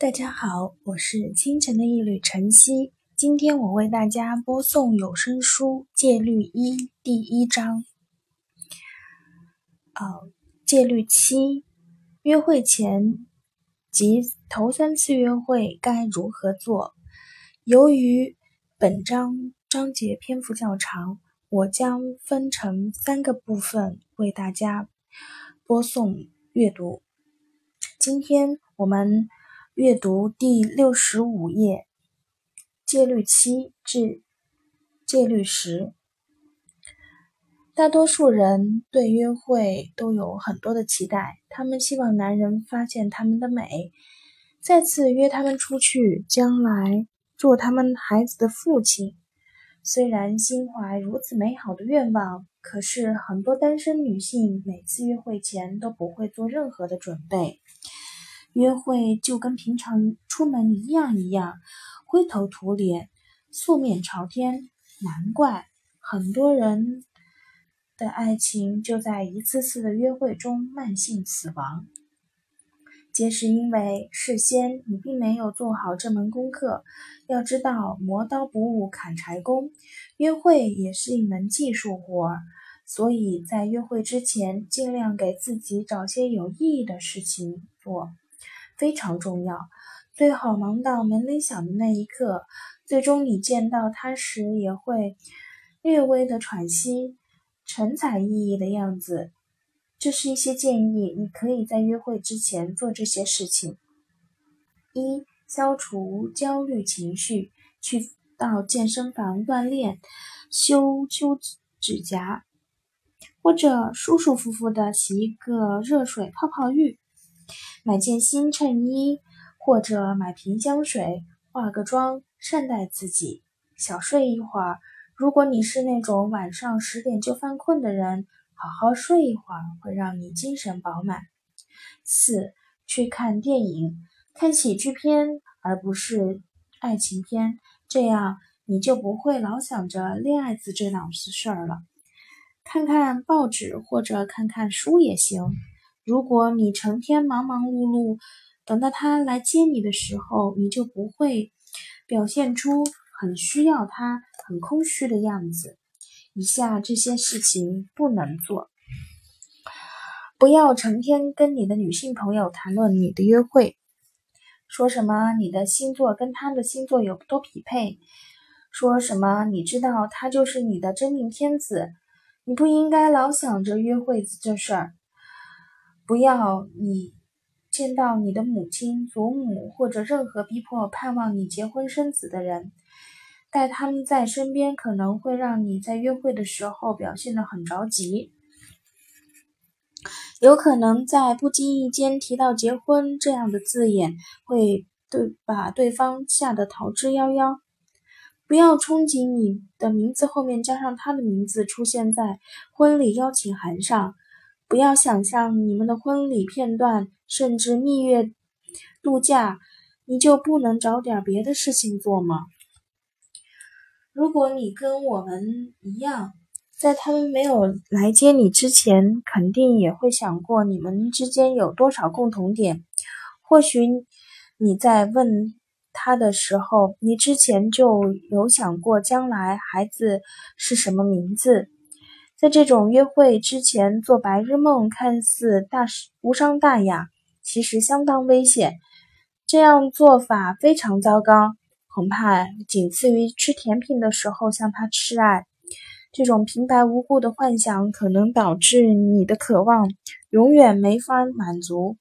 大家好，我是清晨的一缕晨曦。今天我为大家播送有声书《戒律一》第一章。呃，戒律七：约会前及头三次约会该如何做？由于本章章节篇幅较长，我将分成三个部分为大家播送阅读。今天我们。阅读第六十五页，戒律七至戒律十。大多数人对约会都有很多的期待，他们希望男人发现他们的美，再次约他们出去，将来做他们孩子的父亲。虽然心怀如此美好的愿望，可是很多单身女性每次约会前都不会做任何的准备。约会就跟平常出门一样一样，灰头土脸，素面朝天。难怪很多人的爱情就在一次次的约会中慢性死亡，皆是因为事先你并没有做好这门功课。要知道，磨刀不误砍柴工，约会也是一门技术活儿，所以在约会之前，尽量给自己找些有意义的事情做。非常重要，最好忙到门铃响的那一刻。最终你见到他时，也会略微的喘息，神采奕奕的样子。这是一些建议，你可以在约会之前做这些事情：一、消除焦虑情绪，去到健身房锻炼，修修指甲，或者舒舒服服的洗一个热水泡泡浴。买件新衬衣，或者买瓶香水，化个妆，善待自己，小睡一会儿。如果你是那种晚上十点就犯困的人，好好睡一会儿会让你精神饱满。四，去看电影，看喜剧片而不是爱情片，这样你就不会老想着恋爱子这档子事儿了。看看报纸或者看看书也行。如果你成天忙忙碌碌，等到他来接你的时候，你就不会表现出很需要他、很空虚的样子。以下这些事情不能做：不要成天跟你的女性朋友谈论你的约会，说什么你的星座跟他的星座有多匹配，说什么你知道他就是你的真命天子。你不应该老想着约会这事儿。不要你见到你的母亲、祖母或者任何逼迫、盼望你结婚生子的人，带他们在身边可能会让你在约会的时候表现得很着急，有可能在不经意间提到结婚这样的字眼，会对把对方吓得逃之夭夭。不要憧憬你的名字后面加上他的名字出现在婚礼邀请函上。不要想象你们的婚礼片段，甚至蜜月度假，你就不能找点别的事情做吗？如果你跟我们一样，在他们没有来接你之前，肯定也会想过你们之间有多少共同点。或许你在问他的时候，你之前就有想过将来孩子是什么名字。在这种约会之前做白日梦，看似大无伤大雅，其实相当危险。这样做法非常糟糕，恐怕仅次于吃甜品的时候向他示爱。这种平白无故的幻想，可能导致你的渴望永远没法满足，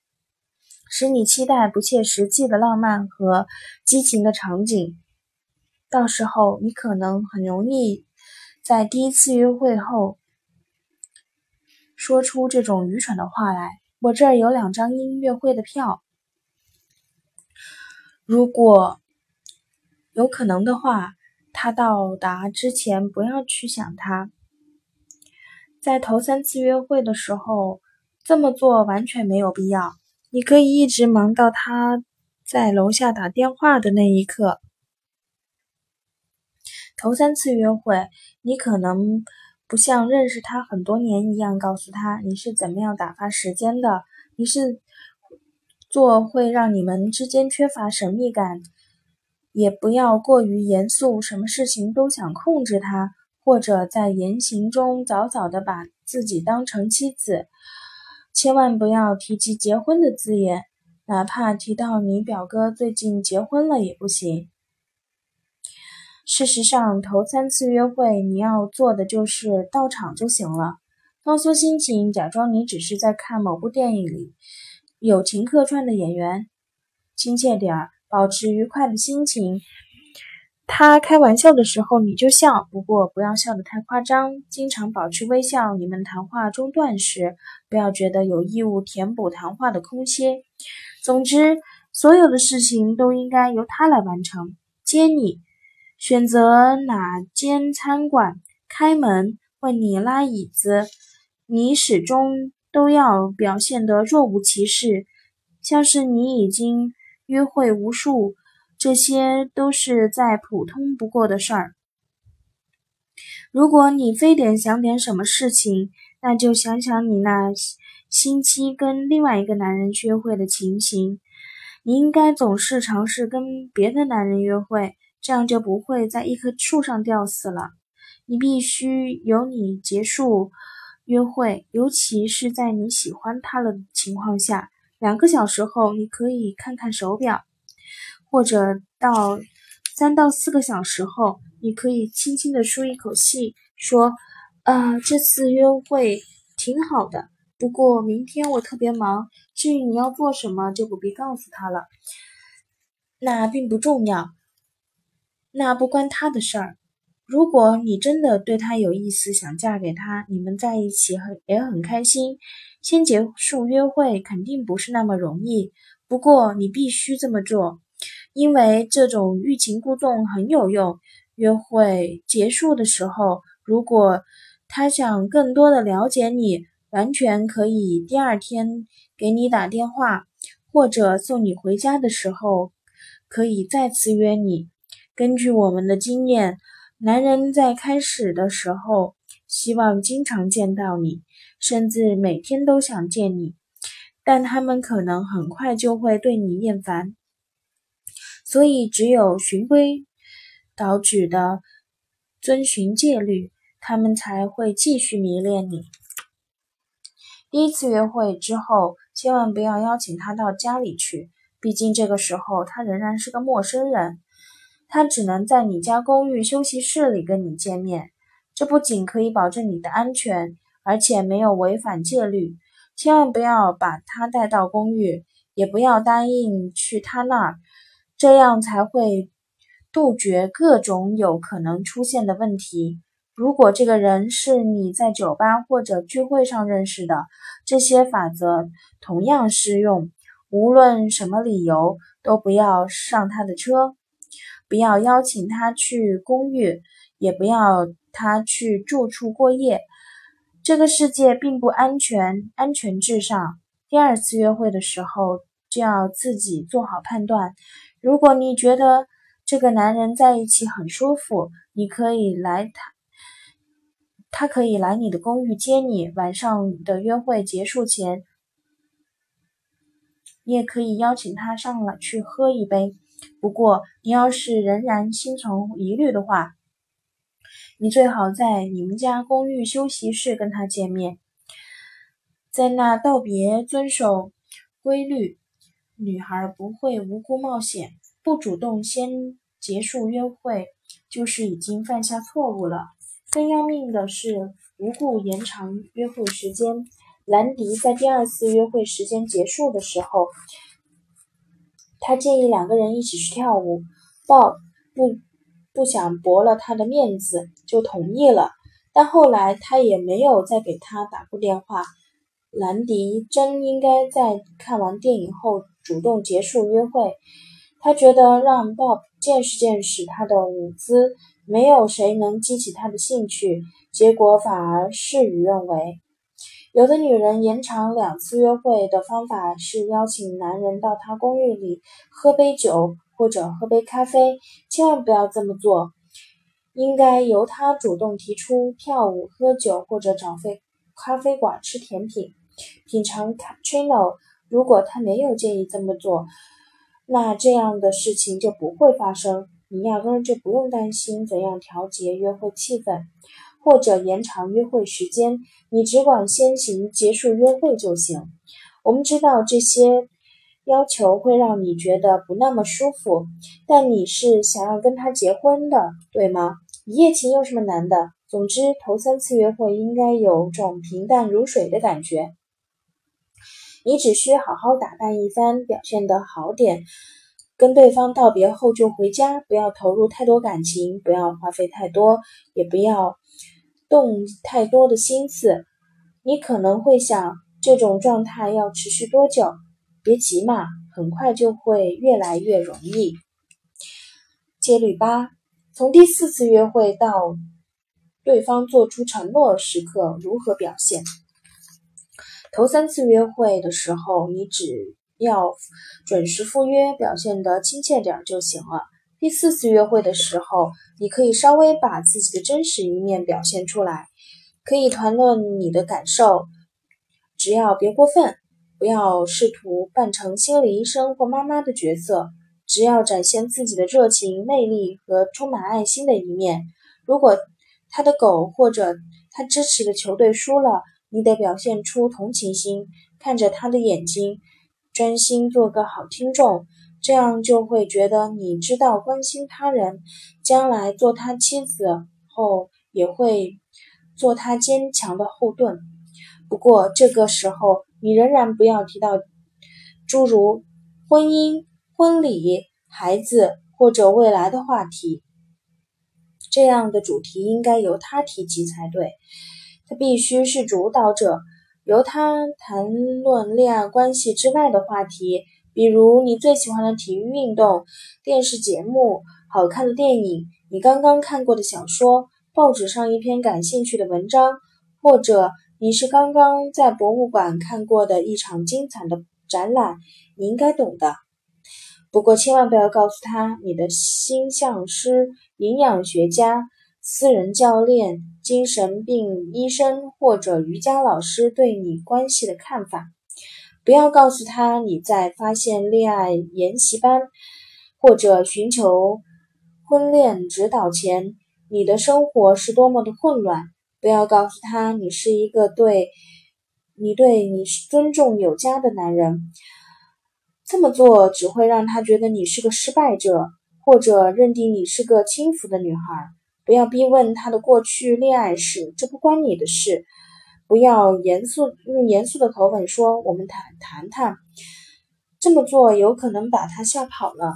使你期待不切实际的浪漫和激情的场景。到时候，你可能很容易在第一次约会后。说出这种愚蠢的话来。我这儿有两张音乐会的票，如果有可能的话，他到达之前不要去想他。在头三次约会的时候这么做完全没有必要。你可以一直忙到他在楼下打电话的那一刻。头三次约会，你可能。不像认识他很多年一样，告诉他你是怎么样打发时间的，你是做会让你们之间缺乏神秘感。也不要过于严肃，什么事情都想控制他，或者在言行中早早的把自己当成妻子。千万不要提及结婚的字眼，哪怕提到你表哥最近结婚了也不行。事实上，头三次约会你要做的就是到场就行了，放松心情，假装你只是在看某部电影里友情客串的演员，亲切点儿。保持愉快的心情。他开玩笑的时候你就笑，不过不要笑得太夸张。经常保持微笑。你们谈话中断时，不要觉得有义务填补谈话的空隙。总之，所有的事情都应该由他来完成。接你，选择哪间餐馆，开门，为你拉椅子，你始终都要表现得若无其事，像是你已经。约会无数，这些都是再普通不过的事儿。如果你非得想点什么事情，那就想想你那星期跟另外一个男人约会的情形。你应该总是尝试跟别的男人约会，这样就不会在一棵树上吊死了。你必须由你结束约会，尤其是在你喜欢他了的情况下。两个小时后，你可以看看手表，或者到三到四个小时后，你可以轻轻地舒一口气，说：“啊，这次约会挺好的，不过明天我特别忙。至于你要做什么，就不必告诉他了，那并不重要，那不关他的事儿。如果你真的对他有意思，想嫁给他，你们在一起很也很开心。”先结束约会肯定不是那么容易，不过你必须这么做，因为这种欲擒故纵很有用。约会结束的时候，如果他想更多的了解你，完全可以第二天给你打电话，或者送你回家的时候可以再次约你。根据我们的经验，男人在开始的时候希望经常见到你。甚至每天都想见你，但他们可能很快就会对你厌烦。所以，只有循规蹈矩的遵循戒律，他们才会继续迷恋你。第一次约会之后，千万不要邀请他到家里去，毕竟这个时候他仍然是个陌生人，他只能在你家公寓休息室里跟你见面。这不仅可以保证你的安全。而且没有违反戒律，千万不要把他带到公寓，也不要答应去他那儿，这样才会杜绝各种有可能出现的问题。如果这个人是你在酒吧或者聚会上认识的，这些法则同样适用。无论什么理由，都不要上他的车，不要邀请他去公寓，也不要他去住处过夜。这个世界并不安全，安全至上。第二次约会的时候就要自己做好判断。如果你觉得这个男人在一起很舒服，你可以来他，他可以来你的公寓接你。晚上的约会结束前，你也可以邀请他上来去喝一杯。不过，你要是仍然心存疑虑的话，你最好在你们家公寓休息室跟他见面，在那道别遵守规律。女孩不会无辜冒险，不主动先结束约会，就是已经犯下错误了。更要命的是，无故延长约会时间。兰迪在第二次约会时间结束的时候，他建议两个人一起去跳舞。鲍不。不想驳了他的面子，就同意了。但后来他也没有再给他打过电话。兰迪真应该在看完电影后主动结束约会。他觉得让 Bob 见识见识他的舞姿，没有谁能激起他的兴趣，结果反而事与愿违。有的女人延长两次约会的方法是邀请男人到她公寓里喝杯酒。或者喝杯咖啡，千万不要这么做。应该由他主动提出跳舞、喝酒，或者找啡咖啡馆吃甜品，品尝 cappuccino 如果他没有建议这么做，那这样的事情就不会发生。你压根就不用担心怎样调节约会气氛，或者延长约会时间。你只管先行结束约会就行。我们知道这些要求会让你觉得不那么舒服，但你是想要跟他结婚的，对吗？一夜情有什么难的？总之，头三次约会应该有种平淡如水的感觉。你只需好好打扮一番，表现得好点。跟对方道别后就回家，不要投入太多感情，不要花费太多，也不要动太多的心思。你可能会想，这种状态要持续多久？别急嘛，很快就会越来越容易。戒律八：从第四次约会到对方做出承诺时刻，如何表现？头三次约会的时候，你只。要准时赴约，表现得亲切点就行了。第四次约会的时候，你可以稍微把自己的真实一面表现出来，可以谈论你的感受，只要别过分，不要试图扮成心理医生或妈妈的角色，只要展现自己的热情、魅力和充满爱心的一面。如果他的狗或者他支持的球队输了，你得表现出同情心，看着他的眼睛。专心做个好听众，这样就会觉得你知道关心他人。将来做他妻子后，也会做他坚强的后盾。不过这个时候，你仍然不要提到诸如婚姻、婚礼、孩子或者未来的话题。这样的主题应该由他提及才对，他必须是主导者。由他谈论恋爱关系之外的话题，比如你最喜欢的体育运动、电视节目、好看的电影、你刚刚看过的小说、报纸上一篇感兴趣的文章，或者你是刚刚在博物馆看过的一场精彩的展览。你应该懂的。不过千万不要告诉他你的星象师、营养学家。私人教练、精神病医生或者瑜伽老师对你关系的看法，不要告诉他你在发现恋爱研习班或者寻求婚恋指导前，你的生活是多么的混乱。不要告诉他你是一个对你对你尊重有加的男人。这么做只会让他觉得你是个失败者，或者认定你是个轻浮的女孩。不要逼问他的过去恋爱史，这不关你的事。不要严肃用严肃的口吻说：“我们谈谈谈。”这么做有可能把他吓跑了。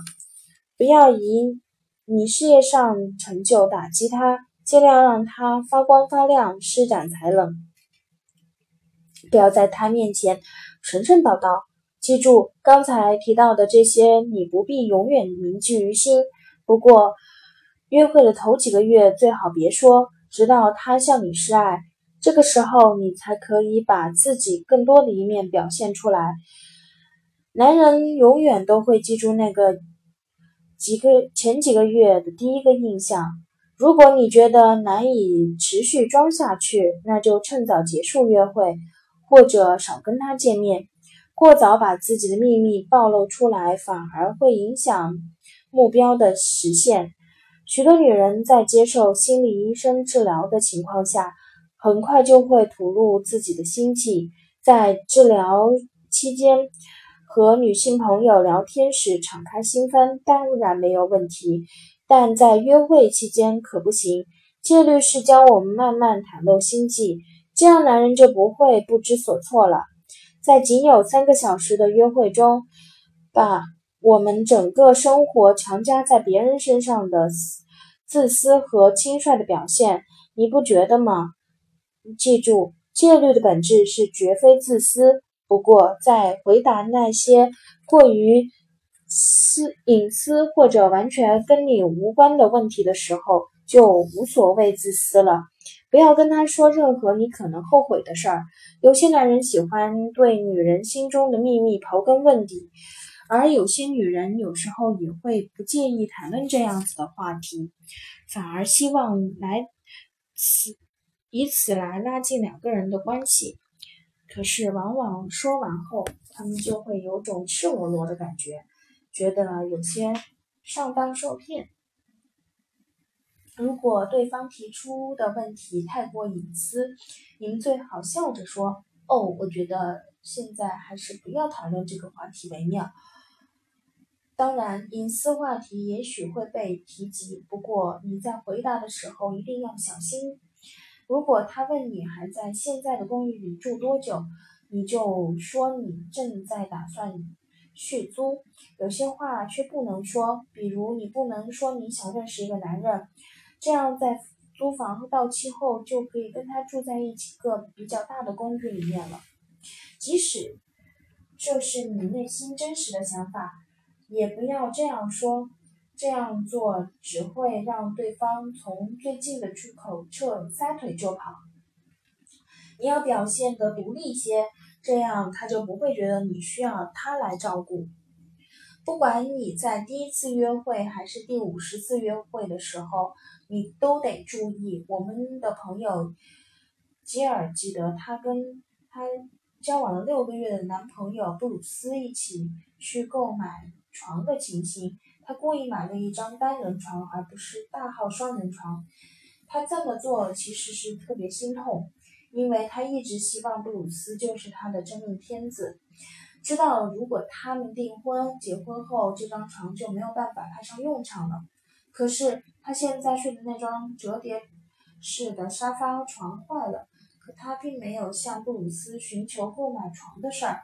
不要以你事业上成就打击他，尽量让他发光发亮，施展才能。不要在他面前神神叨叨。记住刚才提到的这些，你不必永远铭记于心。不过。约会的头几个月最好别说，直到他向你示爱，这个时候你才可以把自己更多的一面表现出来。男人永远都会记住那个几个前几个月的第一个印象。如果你觉得难以持续装下去，那就趁早结束约会，或者少跟他见面。过早把自己的秘密暴露出来，反而会影响目标的实现。许多女人在接受心理医生治疗的情况下，很快就会吐露自己的心迹。在治疗期间和女性朋友聊天时敞开心扉，当然没有问题。但在约会期间可不行。戒律是教我们慢慢袒露心迹，这样男人就不会不知所措了。在仅有三个小时的约会中，把。我们整个生活强加在别人身上的自私和轻率的表现，你不觉得吗？记住，戒律的本质是绝非自私。不过，在回答那些过于私隐私或者完全跟你无关的问题的时候，就无所谓自私了。不要跟他说任何你可能后悔的事儿。有些男人喜欢对女人心中的秘密刨根问底。而有些女人有时候也会不介意谈论这样子的话题，反而希望来此以此来拉近两个人的关系。可是往往说完后，他们就会有种赤裸裸的感觉，觉得有些上当受骗。如果对方提出的问题太过隐私，您最好笑着说：“哦，我觉得现在还是不要讨论这个话题为妙。”当然，隐私话题也许会被提及，不过你在回答的时候一定要小心。如果他问你还在现在的公寓里住多久，你就说你正在打算续租。有些话却不能说，比如你不能说你想认识一个男人。这样，在租房到期后就可以跟他住在一起个比较大的公寓里面了。即使这是你内心真实的想法，也不要这样说。这样做只会让对方从最近的出口撤，撒腿就跑。你要表现得独立些，这样他就不会觉得你需要他来照顾。不管你在第一次约会还是第五十次约会的时候，你都得注意。我们的朋友吉尔记得，她跟她交往了六个月的男朋友布鲁斯一起去购买床的情形。他故意买了一张单人床，而不是大号双人床。他这么做其实是特别心痛，因为他一直希望布鲁斯就是他的真命天子。知道如果他们订婚、结婚后，这张床就没有办法派上用场了。可是他现在睡的那张折叠式的沙发床坏了，可他并没有向布鲁斯寻求购买床的事儿，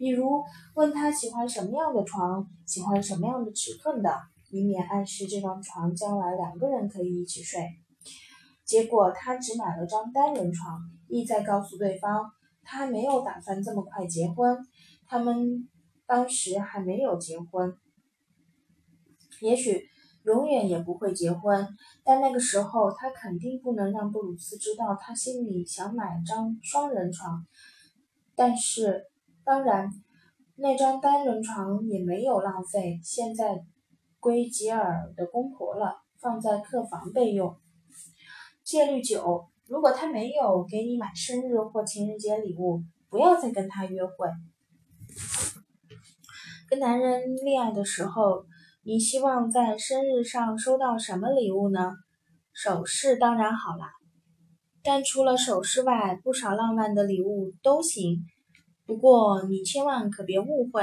比如问他喜欢什么样的床，喜欢什么样的尺寸的，以免暗示这张床将来两个人可以一起睡。结果他只买了张单人床，意在告诉对方他没有打算这么快结婚。他们当时还没有结婚，也许永远也不会结婚。但那个时候，他肯定不能让布鲁斯知道他心里想买张双人床。但是，当然，那张单人床也没有浪费，现在归吉尔的公婆了，放在客房备用。戒律九：如果他没有给你买生日或情人节礼物，不要再跟他约会。跟男人恋爱的时候，你希望在生日上收到什么礼物呢？首饰当然好啦，但除了首饰外，不少浪漫的礼物都行。不过你千万可别误会，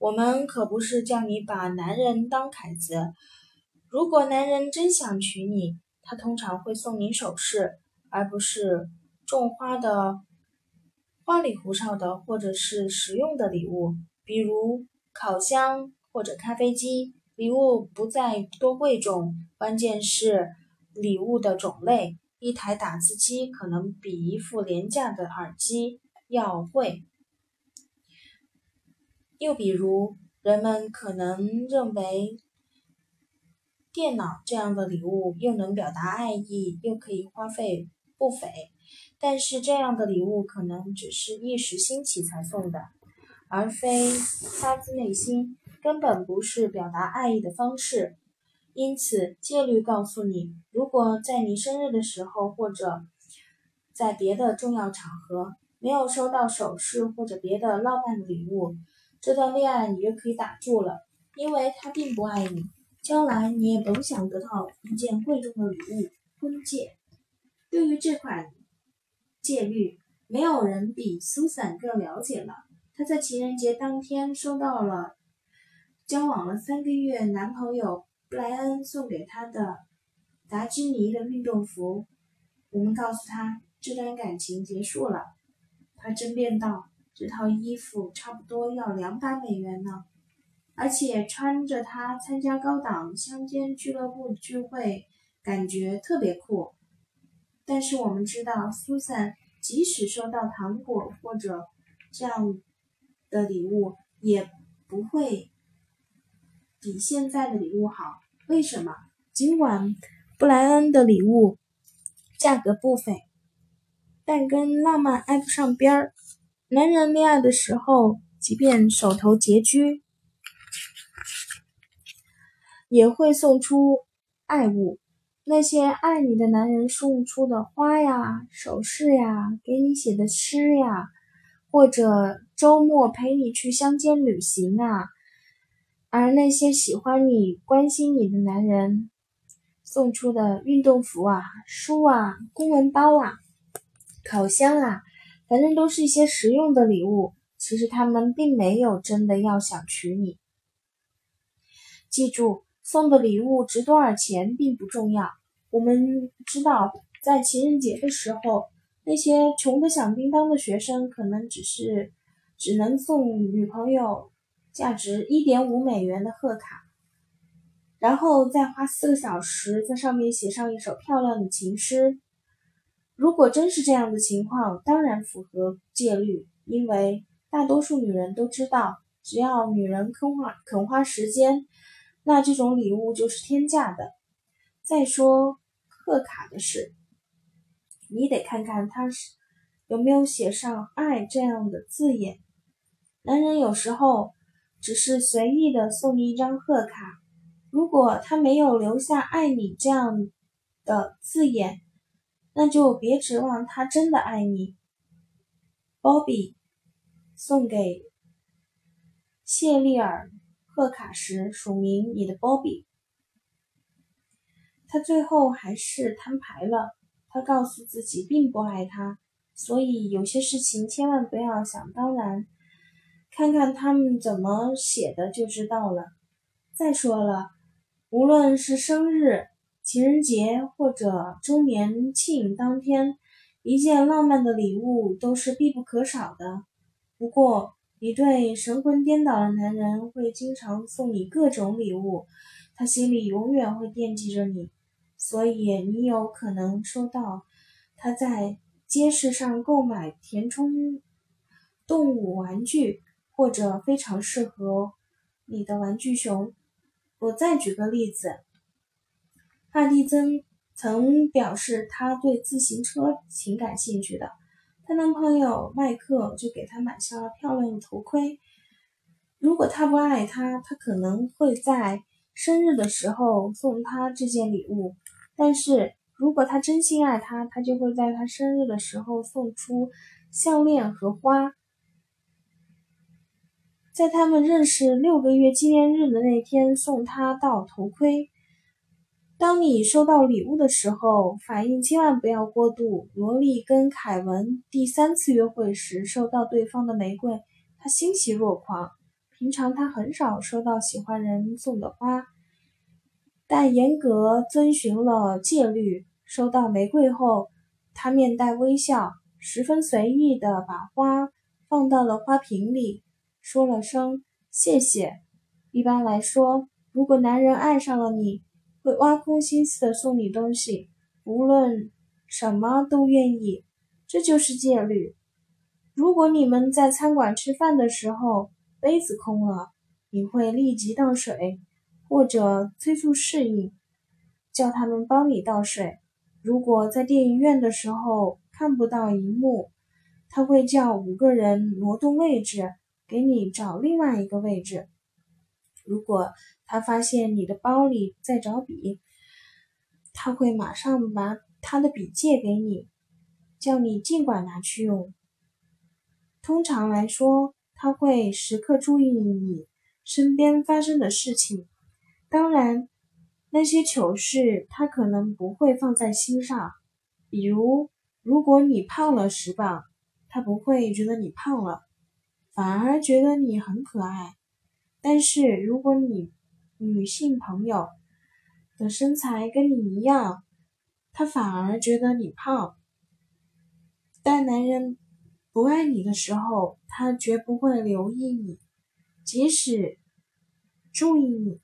我们可不是叫你把男人当凯子。如果男人真想娶你，他通常会送你首饰，而不是种花的。花里胡哨的，或者是实用的礼物，比如烤箱或者咖啡机。礼物不在多贵重，关键是礼物的种类。一台打字机可能比一副廉价的耳机要贵。又比如，人们可能认为电脑这样的礼物又能表达爱意，又可以花费不菲。但是这样的礼物可能只是一时兴起才送的，而非发自内心，根本不是表达爱意的方式。因此，戒律告诉你，如果在你生日的时候或者在别的重要场合没有收到首饰或者别的浪漫的礼物，这段恋爱你就可以打住了，因为他并不爱你，将来你也甭想得到一件贵重的礼物——婚戒。对于这款。戒律，没有人比苏珊更了解了。她在情人节当天收到了交往了三个月男朋友布莱恩送给她的达芝尼的运动服。我们告诉她，这段感情结束了。她争辩道：“这套衣服差不多要两百美元呢，而且穿着它参加高档乡间俱乐部聚会，感觉特别酷。”但是我们知道，苏珊即使收到糖果或者这样的礼物，也不会比现在的礼物好。为什么？尽管布莱恩的礼物价格不菲，但跟浪漫挨不上边儿。男人恋爱的时候，即便手头拮据，也会送出爱物。那些爱你的男人送出的花呀、首饰呀、给你写的诗呀，或者周末陪你去乡间旅行啊。而那些喜欢你、关心你的男人送出的运动服啊、书啊、公文包啊、烤箱啊，反正都是一些实用的礼物。其实他们并没有真的要想娶你。记住，送的礼物值多少钱并不重要。我们知道，在情人节的时候，那些穷得响叮当的学生可能只是只能送女朋友价值一点五美元的贺卡，然后再花四个小时在上面写上一首漂亮的情诗。如果真是这样的情况，当然符合戒律，因为。大多数女人都知道，只要女人肯花肯花时间，那这种礼物就是天价的。再说贺卡的事，你得看看他是有没有写上“爱”这样的字眼。男人有时候只是随意的送你一张贺卡，如果他没有留下“爱你”这样的字眼，那就别指望他真的爱你，Bobby。送给谢丽尔贺卡时署名你的 Bobby。他最后还是摊牌了，他告诉自己并不爱他，所以有些事情千万不要想当然，看看他们怎么写的就知道了。再说了，无论是生日、情人节或者周年庆当天，一件浪漫的礼物都是必不可少的。不过，一对神魂颠倒的男人会经常送你各种礼物，他心里永远会惦记着你，所以你有可能收到他在街市上购买填充动物玩具，或者非常适合你的玩具熊。我再举个例子，帕蒂曾曾表示她对自行车挺感兴趣的。她男朋友麦克就给她买下了漂亮的头盔。如果他不爱她，他可能会在生日的时候送她这件礼物；但是如果他真心爱她，他就会在她生日的时候送出项链和花。在他们认识六个月纪念日的那天，送她到头盔。当你收到礼物的时候，反应千万不要过度。罗莉跟凯文第三次约会时收到对方的玫瑰，他欣喜若狂。平常他很少收到喜欢人送的花，但严格遵循了戒律。收到玫瑰后，他面带微笑，十分随意地把花放到了花瓶里，说了声谢谢。一般来说，如果男人爱上了你，会挖空心思的送你东西，无论什么都愿意，这就是戒律。如果你们在餐馆吃饭的时候杯子空了，你会立即倒水，或者催促侍应，叫他们帮你倒水。如果在电影院的时候看不到荧幕，他会叫五个人挪动位置，给你找另外一个位置。如果他发现你的包里在找笔，他会马上把他的笔借给你，叫你尽管拿去用。通常来说，他会时刻注意你身边发生的事情。当然，那些糗事他可能不会放在心上。比如，如果你胖了十磅，他不会觉得你胖了，反而觉得你很可爱。但是，如果你女性朋友的身材跟你一样，她反而觉得你胖。但男人不爱你的时候，他绝不会留意你，即使注意你，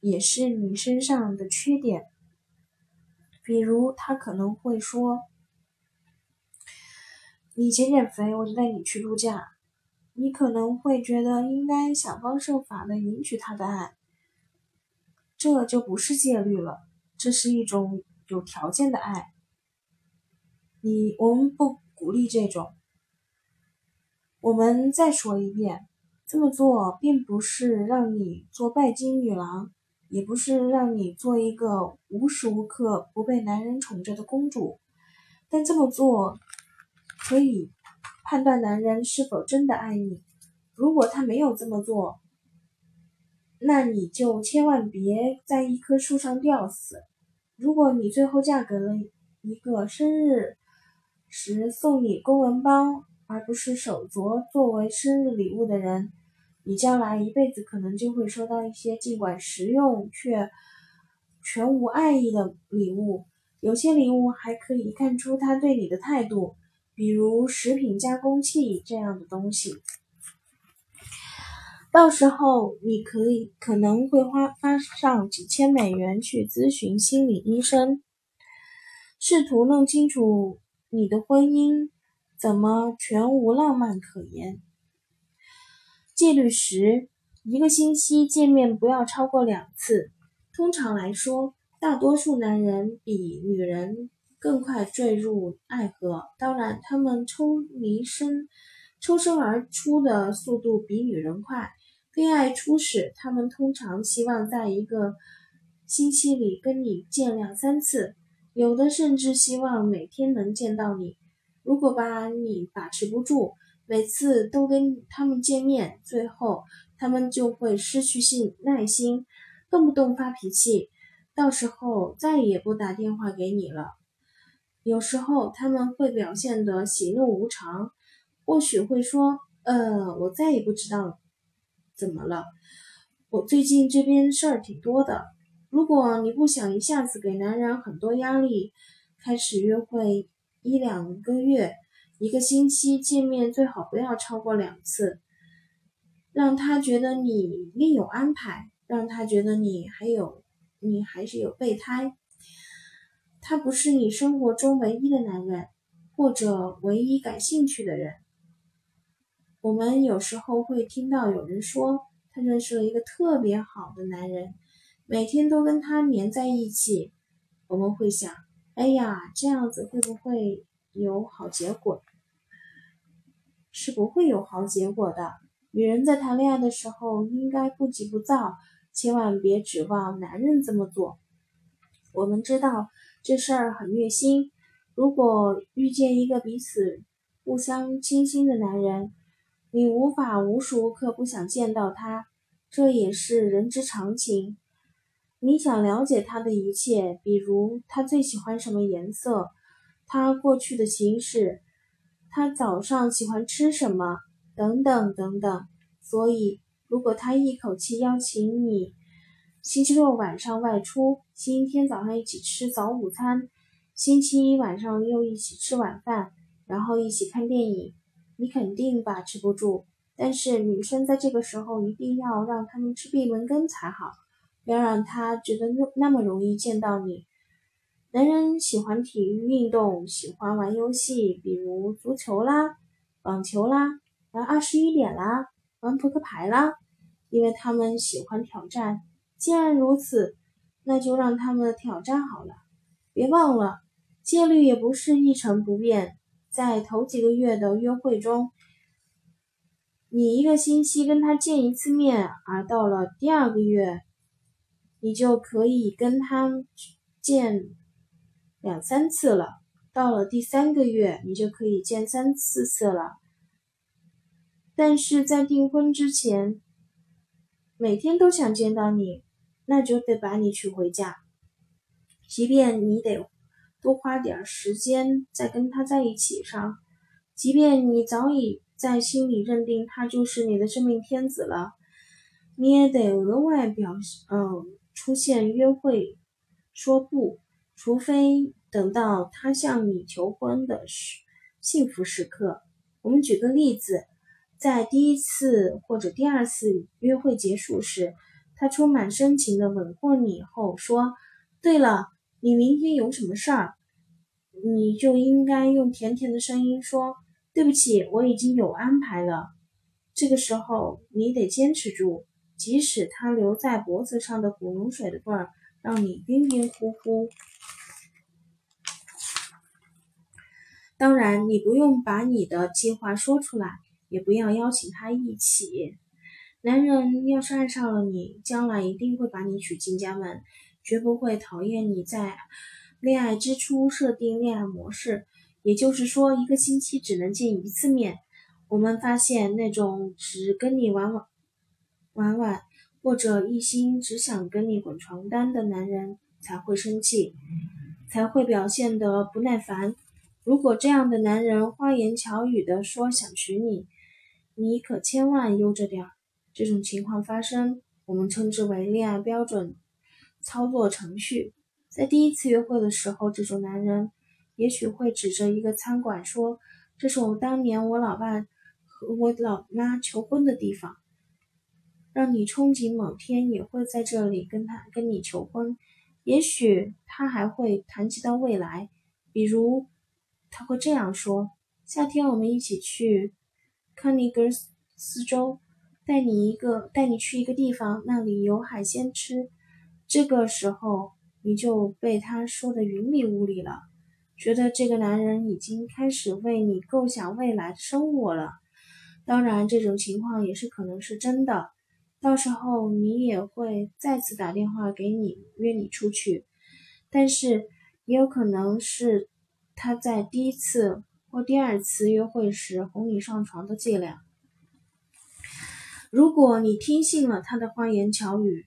也是你身上的缺点。比如，他可能会说：“你减减肥，我就带你去度假。”你可能会觉得应该想方设法的赢取他的爱，这就不是戒律了，这是一种有条件的爱。你我们不鼓励这种。我们再说一遍，这么做并不是让你做拜金女郎，也不是让你做一个无时无刻不被男人宠着的公主，但这么做可以判断男人是否真的爱你。如果他没有这么做，那你就千万别在一棵树上吊死。如果你最后嫁给了一个生日时送你公文包，而不是手镯作为生日礼物的人，你将来一辈子可能就会收到一些尽管实用却全无爱意的礼物。有些礼物还可以看出他对你的态度，比如食品加工器这样的东西。到时候你可以可能会花花上几千美元去咨询心理医生，试图弄清楚你的婚姻怎么全无浪漫可言。戒律十：一个星期见面不要超过两次。通常来说，大多数男人比女人更快坠入爱河，当然，他们抽离身、抽身而出的速度比女人快。恋爱初始，他们通常希望在一个星期里跟你见两三次，有的甚至希望每天能见到你。如果把你把持不住，每次都跟他们见面，最后他们就会失去性耐心，动不动发脾气，到时候再也不打电话给你了。有时候他们会表现得喜怒无常，或许会说：“呃，我再也不知道。”怎么了？我最近这边事儿挺多的。如果你不想一下子给男人很多压力，开始约会一两个月，一个星期见面最好不要超过两次，让他觉得你另有安排，让他觉得你还有你还是有备胎，他不是你生活中唯一的男人，或者唯一感兴趣的人。我们有时候会听到有人说，他认识了一个特别好的男人，每天都跟他黏在一起。我们会想，哎呀，这样子会不会有好结果？是不会有好结果的。女人在谈恋爱的时候应该不急不躁，千万别指望男人这么做。我们知道这事儿很虐心。如果遇见一个彼此互相倾心的男人，你无法无时无刻不想见到他，这也是人之常情。你想了解他的一切，比如他最喜欢什么颜色，他过去的情史，他早上喜欢吃什么，等等等等。所以，如果他一口气邀请你星期六晚上外出，星期天早上一起吃早午餐，星期一晚上又一起吃晚饭，然后一起看电影。你肯定把持不住，但是女生在这个时候一定要让他们吃闭门羹才好，不要让他觉得那么容易见到你。男人喜欢体育运动，喜欢玩游戏，比如足球啦、网球啦、玩二十一点啦、玩扑克牌啦，因为他们喜欢挑战。既然如此，那就让他们挑战好了。别忘了，戒律也不是一成不变。在头几个月的约会中，你一个星期跟他见一次面，而到了第二个月，你就可以跟他见两三次了。到了第三个月，你就可以见三四次了。但是在订婚之前，每天都想见到你，那就得把你娶回家，即便你得。多花点时间再跟他在一起上，即便你早已在心里认定他就是你的真命天子了，你也得额外表嗯出现约会说不，除非等到他向你求婚的时幸福时刻。我们举个例子，在第一次或者第二次约会结束时，他充满深情的吻过你后说：“对了。”你明天有什么事儿，你就应该用甜甜的声音说：“对不起，我已经有安排了。”这个时候你得坚持住，即使他留在脖子上的古龙水的味儿让你晕晕乎乎。当然，你不用把你的计划说出来，也不要邀请他一起。男人要是爱上了你，将来一定会把你娶进家门。绝不会讨厌你在恋爱之初设定恋爱模式，也就是说，一个星期只能见一次面。我们发现，那种只跟你玩玩玩玩，或者一心只想跟你滚床单的男人才会生气，才会表现得不耐烦。如果这样的男人花言巧语的说想娶你，你可千万悠着点儿。这种情况发生，我们称之为恋爱标准操作程序。在第一次约会的时候，这种男人。也许会指着一个餐馆说：“这是我当年我老爸和我老妈求婚的地方。”让你憧憬某天也会在这里跟他跟你求婚。也许他还会谈及到未来，比如他会这样说：“夏天我们一起去康尼格斯州，带你一个带你去一个地方，那里有海鲜吃。”这个时候你就被他说的云里雾里了。觉得这个男人已经开始为你构想未来的生活了。当然，这种情况也是可能是真的。到时候你也会再次打电话给你约你出去，但是也有可能是他在第一次或第二次约会时哄你上床的伎俩。如果你听信了他的花言巧语，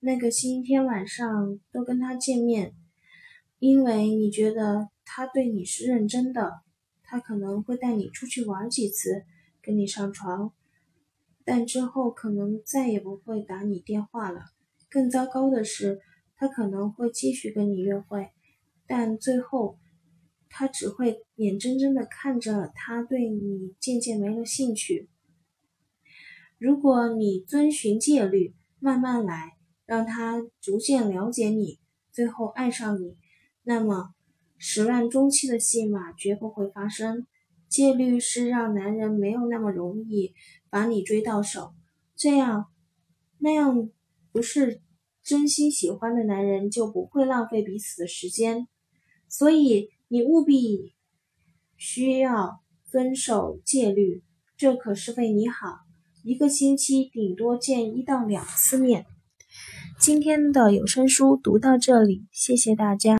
那个星期天晚上都跟他见面，因为你觉得。他对你是认真的，他可能会带你出去玩几次，跟你上床，但之后可能再也不会打你电话了。更糟糕的是，他可能会继续跟你约会，但最后他只会眼睁睁地看着他对你渐渐没了兴趣。如果你遵循戒律，慢慢来，让他逐渐了解你，最后爱上你，那么。始乱终弃的戏码绝不会发生。戒律是让男人没有那么容易把你追到手，这样那样不是真心喜欢的男人就不会浪费彼此的时间。所以你务必需要遵守戒律，这可是为你好。一个星期顶多见一到两次面。今天的有声书读到这里，谢谢大家。